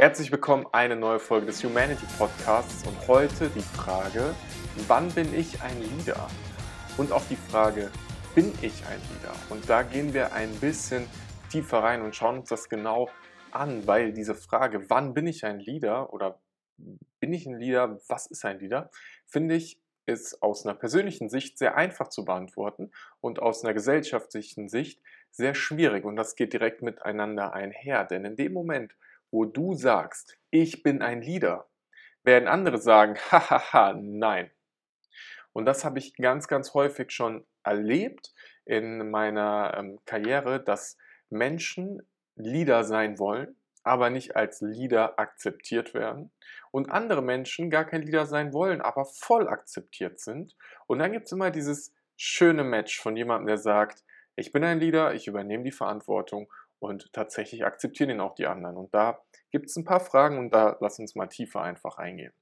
Herzlich willkommen, eine neue Folge des Humanity Podcasts und heute die Frage, wann bin ich ein Leader? Und auch die Frage, bin ich ein Leader? Und da gehen wir ein bisschen tiefer rein und schauen uns das genau an, weil diese Frage, wann bin ich ein Leader oder bin ich ein Leader, was ist ein Leader, finde ich, ist aus einer persönlichen Sicht sehr einfach zu beantworten und aus einer gesellschaftlichen Sicht sehr schwierig. Und das geht direkt miteinander einher. Denn in dem Moment, wo du sagst, ich bin ein Leader, werden andere sagen, hahaha, nein. Und das habe ich ganz, ganz häufig schon erlebt in meiner ähm, Karriere, dass Menschen Leader sein wollen, aber nicht als Leader akzeptiert werden. Und andere Menschen gar kein Leader sein wollen, aber voll akzeptiert sind. Und dann gibt es immer dieses schöne Match von jemandem, der sagt, ich bin ein Leader, ich übernehme die Verantwortung und tatsächlich akzeptieren ihn auch die anderen. Und da gibt es ein paar Fragen und da lass uns mal tiefer einfach eingehen.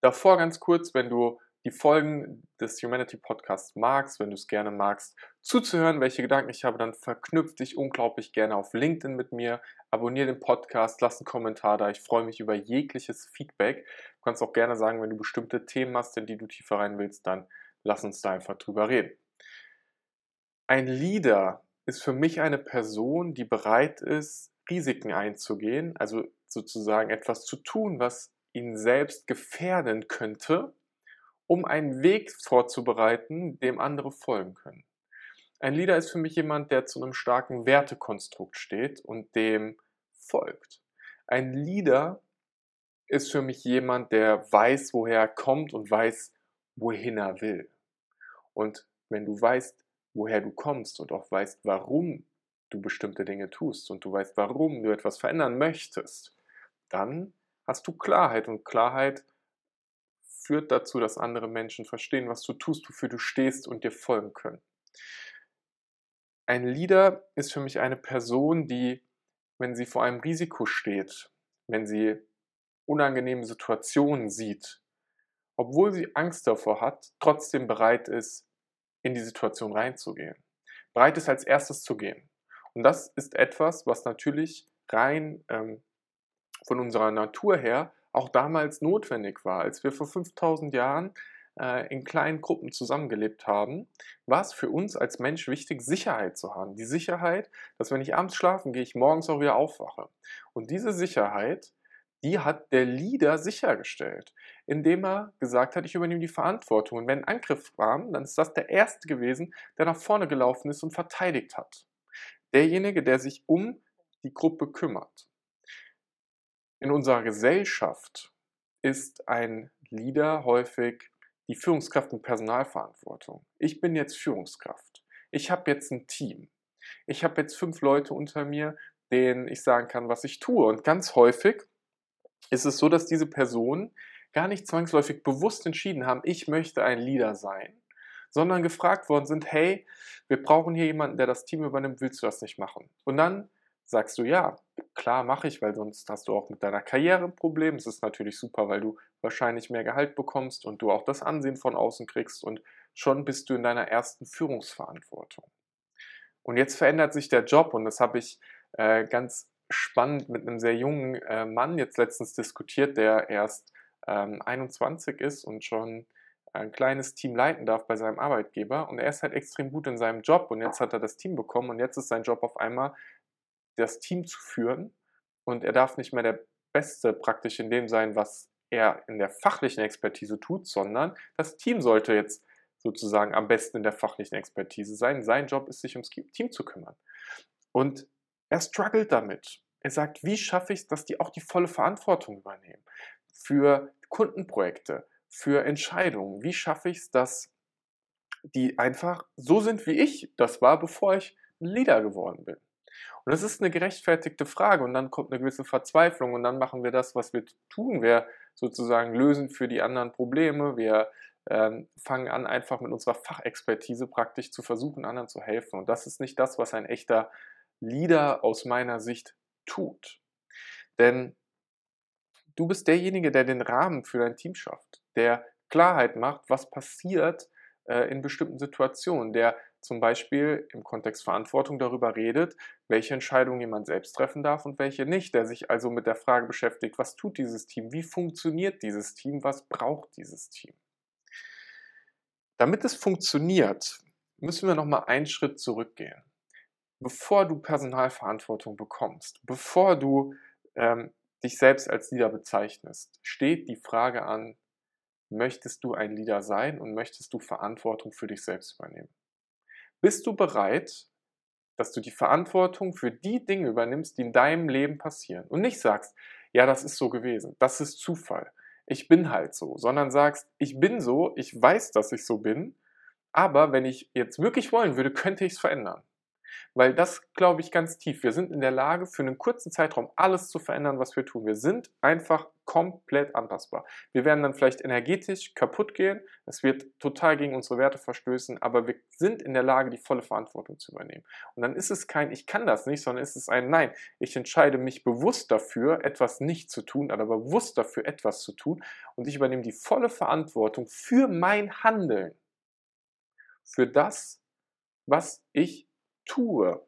Davor ganz kurz, wenn du die Folgen des Humanity Podcasts magst, wenn du es gerne magst, zuzuhören, welche Gedanken ich habe, dann verknüpf dich unglaublich gerne auf LinkedIn mit mir, abonniere den Podcast, lass einen Kommentar da. Ich freue mich über jegliches Feedback. Du kannst auch gerne sagen, wenn du bestimmte Themen hast, in die du tiefer rein willst, dann lass uns da einfach drüber reden. Ein Leader ist für mich eine Person, die bereit ist, Risiken einzugehen, also sozusagen etwas zu tun, was ihn selbst gefährden könnte, um einen Weg vorzubereiten, dem andere folgen können. Ein Leader ist für mich jemand, der zu einem starken Wertekonstrukt steht und dem folgt. Ein Leader ist für mich jemand, der weiß, woher er kommt und weiß, wohin er will. Und wenn du weißt, woher du kommst und auch weißt, warum du bestimmte Dinge tust und du weißt, warum du etwas verändern möchtest, dann hast du Klarheit und Klarheit führt dazu, dass andere Menschen verstehen, was du tust, wofür du stehst und dir folgen können. Ein Leader ist für mich eine Person, die, wenn sie vor einem Risiko steht, wenn sie unangenehme Situationen sieht, obwohl sie Angst davor hat, trotzdem bereit ist, in die Situation reinzugehen. Bereit ist, als erstes zu gehen. Und das ist etwas, was natürlich rein ähm, von unserer Natur her auch damals notwendig war. Als wir vor 5000 Jahren äh, in kleinen Gruppen zusammengelebt haben, war es für uns als Mensch wichtig, Sicherheit zu haben. Die Sicherheit, dass wenn ich abends schlafen gehe, ich morgens auch wieder aufwache. Und diese Sicherheit, die hat der Leader sichergestellt, indem er gesagt hat, ich übernehme die Verantwortung. Und wenn ein Angriff kam, dann ist das der Erste gewesen, der nach vorne gelaufen ist und verteidigt hat. Derjenige, der sich um die Gruppe kümmert. In unserer Gesellschaft ist ein Leader häufig die Führungskraft mit Personalverantwortung. Ich bin jetzt Führungskraft. Ich habe jetzt ein Team. Ich habe jetzt fünf Leute unter mir, denen ich sagen kann, was ich tue. Und ganz häufig ist es so, dass diese Personen gar nicht zwangsläufig bewusst entschieden haben, ich möchte ein Leader sein, sondern gefragt worden sind, hey, wir brauchen hier jemanden, der das Team übernimmt, willst du das nicht machen? Und dann sagst du, ja, klar mache ich, weil sonst hast du auch mit deiner Karriere ein Problem. Es ist natürlich super, weil du wahrscheinlich mehr Gehalt bekommst und du auch das Ansehen von außen kriegst und schon bist du in deiner ersten Führungsverantwortung. Und jetzt verändert sich der Job und das habe ich äh, ganz spannend mit einem sehr jungen äh, Mann jetzt letztens diskutiert, der erst ähm, 21 ist und schon ein kleines Team leiten darf bei seinem Arbeitgeber und er ist halt extrem gut in seinem Job und jetzt hat er das Team bekommen und jetzt ist sein Job auf einmal das Team zu führen und er darf nicht mehr der Beste praktisch in dem sein, was er in der fachlichen Expertise tut, sondern das Team sollte jetzt sozusagen am besten in der fachlichen Expertise sein. Sein Job ist, sich ums Team zu kümmern. Und er struggelt damit. Er sagt, wie schaffe ich es, dass die auch die volle Verantwortung übernehmen für Kundenprojekte, für Entscheidungen? Wie schaffe ich es, dass die einfach so sind, wie ich das war, bevor ich ein Leader geworden bin? Und das ist eine gerechtfertigte Frage und dann kommt eine gewisse Verzweiflung und dann machen wir das, was wir tun. Wir sozusagen lösen für die anderen Probleme. Wir ähm, fangen an, einfach mit unserer Fachexpertise praktisch zu versuchen, anderen zu helfen. Und das ist nicht das, was ein echter Leader aus meiner Sicht tut. Denn du bist derjenige, der den Rahmen für dein Team schafft, der Klarheit macht, was passiert äh, in bestimmten Situationen, der zum Beispiel im Kontext Verantwortung darüber redet, welche Entscheidungen jemand selbst treffen darf und welche nicht, der sich also mit der Frage beschäftigt, was tut dieses Team, wie funktioniert dieses Team, was braucht dieses Team. Damit es funktioniert, müssen wir nochmal einen Schritt zurückgehen. Bevor du Personalverantwortung bekommst, bevor du ähm, dich selbst als Leader bezeichnest, steht die Frage an, möchtest du ein Leader sein und möchtest du Verantwortung für dich selbst übernehmen? Bist du bereit, dass du die Verantwortung für die Dinge übernimmst, die in deinem Leben passieren und nicht sagst, ja, das ist so gewesen, das ist Zufall, ich bin halt so, sondern sagst, ich bin so, ich weiß, dass ich so bin, aber wenn ich jetzt wirklich wollen würde, könnte ich es verändern. Weil das glaube ich ganz tief. Wir sind in der Lage, für einen kurzen Zeitraum alles zu verändern, was wir tun. Wir sind einfach komplett anpassbar. Wir werden dann vielleicht energetisch kaputt gehen. Es wird total gegen unsere Werte verstößen, aber wir sind in der Lage, die volle Verantwortung zu übernehmen. Und dann ist es kein, ich kann das nicht, sondern ist es ein Nein. Ich entscheide mich bewusst dafür, etwas nicht zu tun, aber bewusst dafür, etwas zu tun. Und ich übernehme die volle Verantwortung für mein Handeln. Für das, was ich tue.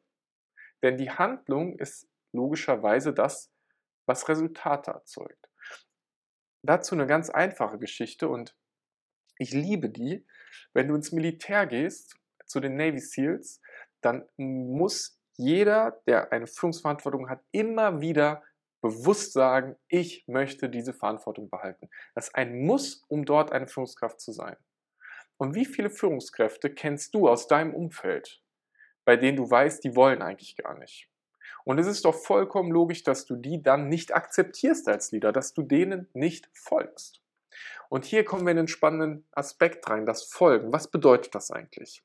Denn die Handlung ist logischerweise das, was Resultate erzeugt. Dazu eine ganz einfache Geschichte und ich liebe die. Wenn du ins Militär gehst, zu den Navy SEALs, dann muss jeder, der eine Führungsverantwortung hat, immer wieder bewusst sagen, ich möchte diese Verantwortung behalten. Das ist ein Muss, um dort eine Führungskraft zu sein. Und wie viele Führungskräfte kennst du aus deinem Umfeld, bei denen du weißt, die wollen eigentlich gar nicht. Und es ist doch vollkommen logisch, dass du die dann nicht akzeptierst als Leader, dass du denen nicht folgst. Und hier kommen wir in einen spannenden Aspekt rein, das Folgen. Was bedeutet das eigentlich?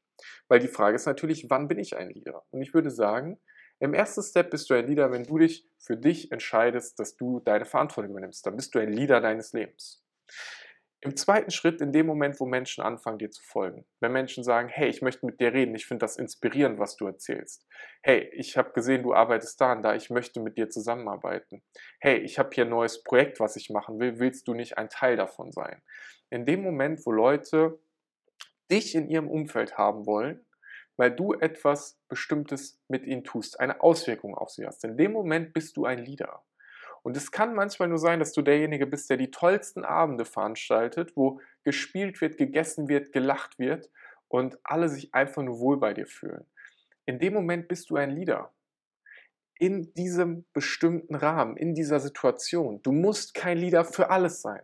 Weil die Frage ist natürlich, wann bin ich ein Leader? Und ich würde sagen, im ersten Step bist du ein Leader, wenn du dich für dich entscheidest, dass du deine Verantwortung übernimmst. Dann bist du ein Leader deines Lebens. Im zweiten Schritt, in dem Moment, wo Menschen anfangen, dir zu folgen. Wenn Menschen sagen, hey, ich möchte mit dir reden, ich finde das inspirierend, was du erzählst. Hey, ich habe gesehen, du arbeitest da und da, ich möchte mit dir zusammenarbeiten. Hey, ich habe hier ein neues Projekt, was ich machen will, willst du nicht ein Teil davon sein? In dem Moment, wo Leute dich in ihrem Umfeld haben wollen, weil du etwas Bestimmtes mit ihnen tust, eine Auswirkung auf sie hast. In dem Moment bist du ein Leader. Und es kann manchmal nur sein, dass du derjenige bist, der die tollsten Abende veranstaltet, wo gespielt wird, gegessen wird, gelacht wird und alle sich einfach nur wohl bei dir fühlen. In dem Moment bist du ein Leader. In diesem bestimmten Rahmen, in dieser Situation. Du musst kein Leader für alles sein.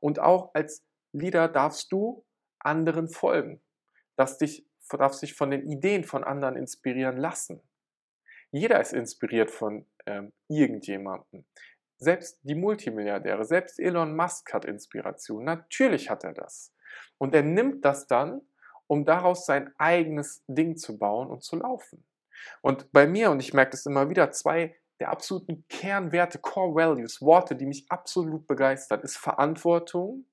Und auch als Leader darfst du anderen folgen. Darfst dich, darfst dich von den Ideen von anderen inspirieren lassen. Jeder ist inspiriert von ähm, irgendjemanden. Selbst die Multimilliardäre, selbst Elon Musk hat Inspiration. Natürlich hat er das. Und er nimmt das dann, um daraus sein eigenes Ding zu bauen und zu laufen. Und bei mir, und ich merke das immer wieder, zwei der absoluten Kernwerte, Core Values, Worte, die mich absolut begeistern, ist Verantwortung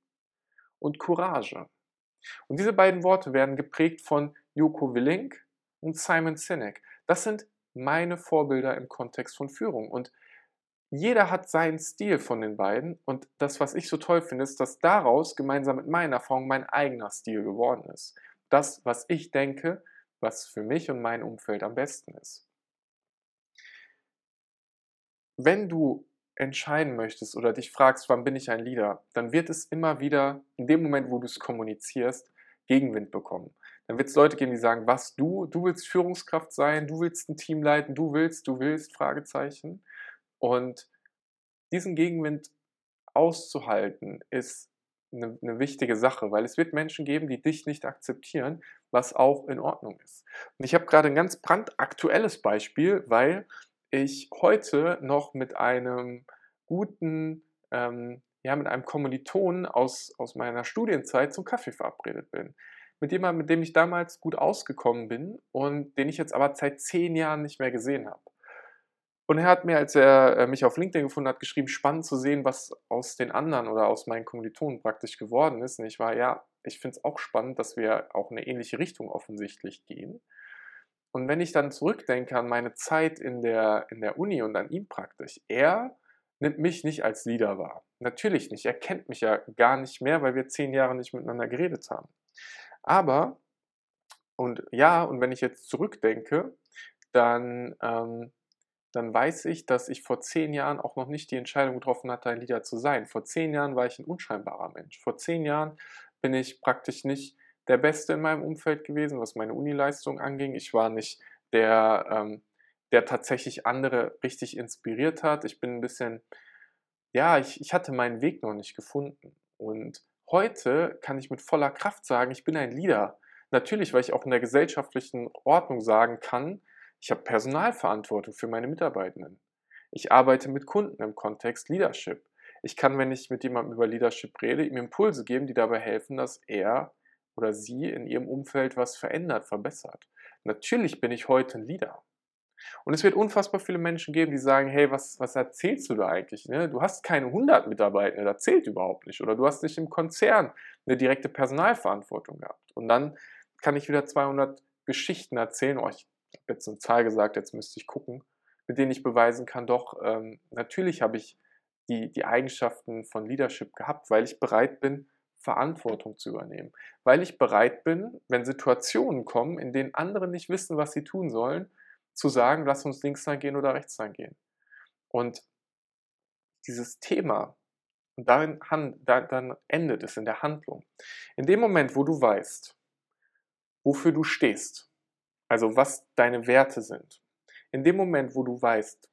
und Courage. Und diese beiden Worte werden geprägt von Joko Willink und Simon Sinek. Das sind meine Vorbilder im Kontext von Führung. Und jeder hat seinen Stil von den beiden. Und das, was ich so toll finde, ist, dass daraus gemeinsam mit meiner Erfahrung mein eigener Stil geworden ist. Das, was ich denke, was für mich und mein Umfeld am besten ist. Wenn du entscheiden möchtest oder dich fragst, wann bin ich ein Leader, dann wird es immer wieder in dem Moment, wo du es kommunizierst, Gegenwind bekommen. Dann wird es Leute geben, die sagen, was du, du willst Führungskraft sein, du willst ein Team leiten, du willst, du willst, Fragezeichen. Und diesen Gegenwind auszuhalten, ist eine, eine, wichtige Sache, weil es wird Menschen geben, die dich nicht akzeptieren, was auch in Ordnung ist. Und ich habe gerade ein ganz brandaktuelles Beispiel, weil ich heute noch mit einem guten, ähm, ja, mit einem Kommilitonen aus, aus meiner Studienzeit zum Kaffee verabredet bin mit jemandem, mit dem ich damals gut ausgekommen bin und den ich jetzt aber seit zehn Jahren nicht mehr gesehen habe. Und er hat mir, als er äh, mich auf LinkedIn gefunden hat, geschrieben, spannend zu sehen, was aus den anderen oder aus meinen Kommilitonen praktisch geworden ist. Und ich war, ja, ich finde es auch spannend, dass wir auch in eine ähnliche Richtung offensichtlich gehen. Und wenn ich dann zurückdenke an meine Zeit in der, in der Uni und an ihn praktisch, er nimmt mich nicht als Leader wahr. Natürlich nicht. Er kennt mich ja gar nicht mehr, weil wir zehn Jahre nicht miteinander geredet haben. Aber und ja, und wenn ich jetzt zurückdenke, dann, ähm, dann weiß ich, dass ich vor zehn Jahren auch noch nicht die Entscheidung getroffen hatte, ein Leader zu sein. Vor zehn Jahren war ich ein unscheinbarer Mensch. Vor zehn Jahren bin ich praktisch nicht der Beste in meinem Umfeld gewesen, was meine Unileistung anging. Ich war nicht der, ähm, der tatsächlich andere richtig inspiriert hat. Ich bin ein bisschen, ja, ich, ich hatte meinen Weg noch nicht gefunden. Und heute kann ich mit voller Kraft sagen, ich bin ein Leader. Natürlich, weil ich auch in der gesellschaftlichen Ordnung sagen kann, ich habe Personalverantwortung für meine Mitarbeitenden. Ich arbeite mit Kunden im Kontext Leadership. Ich kann, wenn ich mit jemandem über Leadership rede, ihm Impulse geben, die dabei helfen, dass er oder sie in ihrem Umfeld was verändert, verbessert. Natürlich bin ich heute ein Leader. Und es wird unfassbar viele Menschen geben, die sagen, hey, was, was erzählst du da eigentlich? Ne? Du hast keine 100 Mitarbeiter, das zählt überhaupt nicht. Oder du hast nicht im Konzern eine direkte Personalverantwortung gehabt. Und dann kann ich wieder 200 Geschichten erzählen. Oh, ich habe jetzt eine Zahl gesagt, jetzt müsste ich gucken, mit denen ich beweisen kann, doch, ähm, natürlich habe ich die, die Eigenschaften von Leadership gehabt, weil ich bereit bin, Verantwortung zu übernehmen. Weil ich bereit bin, wenn Situationen kommen, in denen andere nicht wissen, was sie tun sollen, zu sagen, lass uns links lang gehen oder rechts lang gehen. Und dieses Thema, und darin, dann endet es in der Handlung. In dem Moment, wo du weißt, wofür du stehst, also was deine Werte sind, in dem Moment, wo du weißt,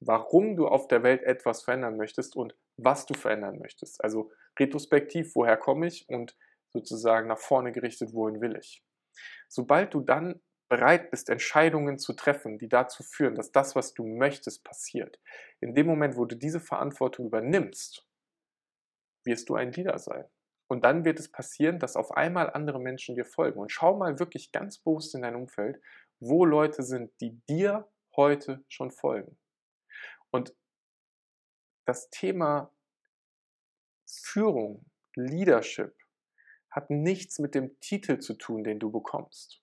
warum du auf der Welt etwas verändern möchtest und was du verändern möchtest, also retrospektiv, woher komme ich und sozusagen nach vorne gerichtet, wohin will ich. Sobald du dann bereit bist, Entscheidungen zu treffen, die dazu führen, dass das, was du möchtest, passiert, in dem Moment, wo du diese Verantwortung übernimmst, wirst du ein Leader sein. Und dann wird es passieren, dass auf einmal andere Menschen dir folgen. Und schau mal wirklich ganz bewusst in dein Umfeld, wo Leute sind, die dir heute schon folgen. Und das Thema Führung, Leadership, hat nichts mit dem Titel zu tun, den du bekommst.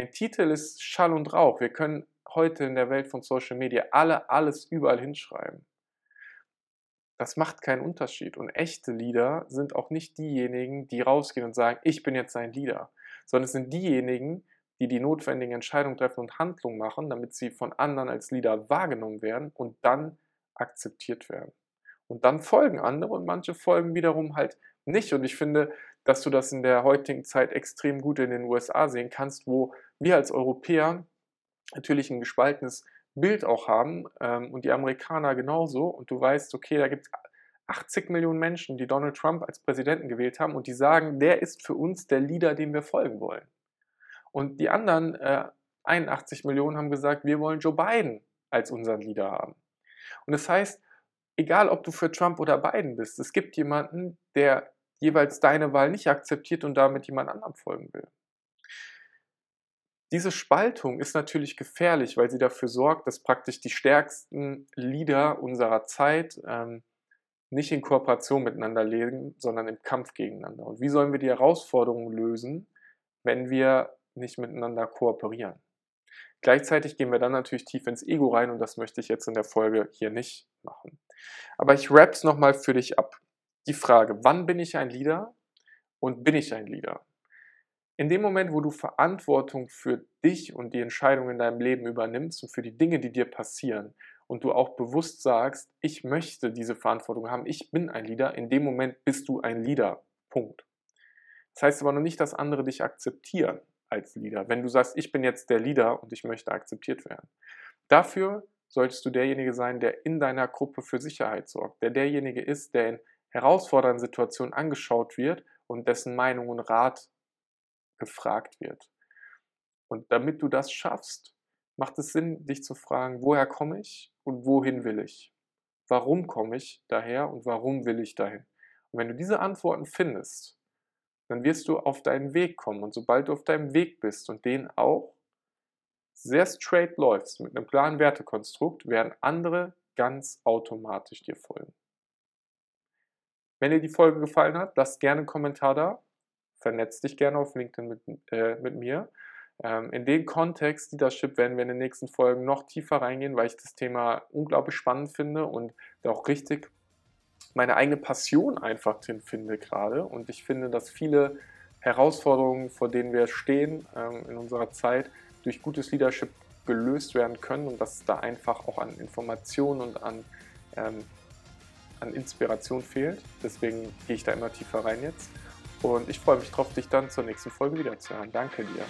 Ein Titel ist Schall und Rauch. Wir können heute in der Welt von Social Media alle alles überall hinschreiben. Das macht keinen Unterschied. Und echte Leader sind auch nicht diejenigen, die rausgehen und sagen, ich bin jetzt ein Leader, sondern es sind diejenigen, die die notwendigen Entscheidungen treffen und Handlungen machen, damit sie von anderen als Leader wahrgenommen werden und dann akzeptiert werden. Und dann folgen andere und manche folgen wiederum halt nicht. Und ich finde, dass du das in der heutigen Zeit extrem gut in den USA sehen kannst, wo wir als Europäer natürlich ein gespaltenes Bild auch haben ähm, und die Amerikaner genauso. Und du weißt, okay, da gibt es 80 Millionen Menschen, die Donald Trump als Präsidenten gewählt haben und die sagen, der ist für uns der Leader, dem wir folgen wollen. Und die anderen äh, 81 Millionen haben gesagt, wir wollen Joe Biden als unseren Leader haben. Und das heißt, egal ob du für Trump oder Biden bist, es gibt jemanden, der jeweils deine Wahl nicht akzeptiert und damit jemand anderem folgen will. Diese Spaltung ist natürlich gefährlich, weil sie dafür sorgt, dass praktisch die stärksten Leader unserer Zeit ähm, nicht in Kooperation miteinander leben, sondern im Kampf gegeneinander. Und wie sollen wir die Herausforderungen lösen, wenn wir nicht miteinander kooperieren? Gleichzeitig gehen wir dann natürlich tief ins Ego rein und das möchte ich jetzt in der Folge hier nicht machen. Aber ich rap's nochmal für dich ab die Frage, wann bin ich ein Leader und bin ich ein Leader? In dem Moment, wo du Verantwortung für dich und die Entscheidungen in deinem Leben übernimmst und für die Dinge, die dir passieren und du auch bewusst sagst, ich möchte diese Verantwortung haben, ich bin ein Leader, in dem Moment bist du ein Leader. Punkt. Das heißt aber noch nicht, dass andere dich akzeptieren als Leader, wenn du sagst, ich bin jetzt der Leader und ich möchte akzeptiert werden. Dafür solltest du derjenige sein, der in deiner Gruppe für Sicherheit sorgt, der derjenige ist, der in herausfordernden Situationen angeschaut wird und dessen Meinung und Rat gefragt wird. Und damit du das schaffst, macht es Sinn, dich zu fragen, woher komme ich und wohin will ich? Warum komme ich daher und warum will ich dahin? Und wenn du diese Antworten findest, dann wirst du auf deinen Weg kommen. Und sobald du auf deinem Weg bist und den auch sehr straight läufst, mit einem klaren Wertekonstrukt, werden andere ganz automatisch dir folgen. Wenn dir die Folge gefallen hat, lass gerne einen Kommentar da vernetz dich gerne auf LinkedIn mit, äh, mit mir. Ähm, in den Kontext Leadership werden wir in den nächsten Folgen noch tiefer reingehen, weil ich das Thema unglaublich spannend finde und auch richtig meine eigene Passion einfach drin finde gerade. Und ich finde, dass viele Herausforderungen, vor denen wir stehen ähm, in unserer Zeit, durch gutes Leadership gelöst werden können und dass da einfach auch an Informationen und an, ähm, an Inspiration fehlt. Deswegen gehe ich da immer tiefer rein jetzt. Und ich freue mich drauf, dich dann zur nächsten Folge wiederzuhören. Danke dir.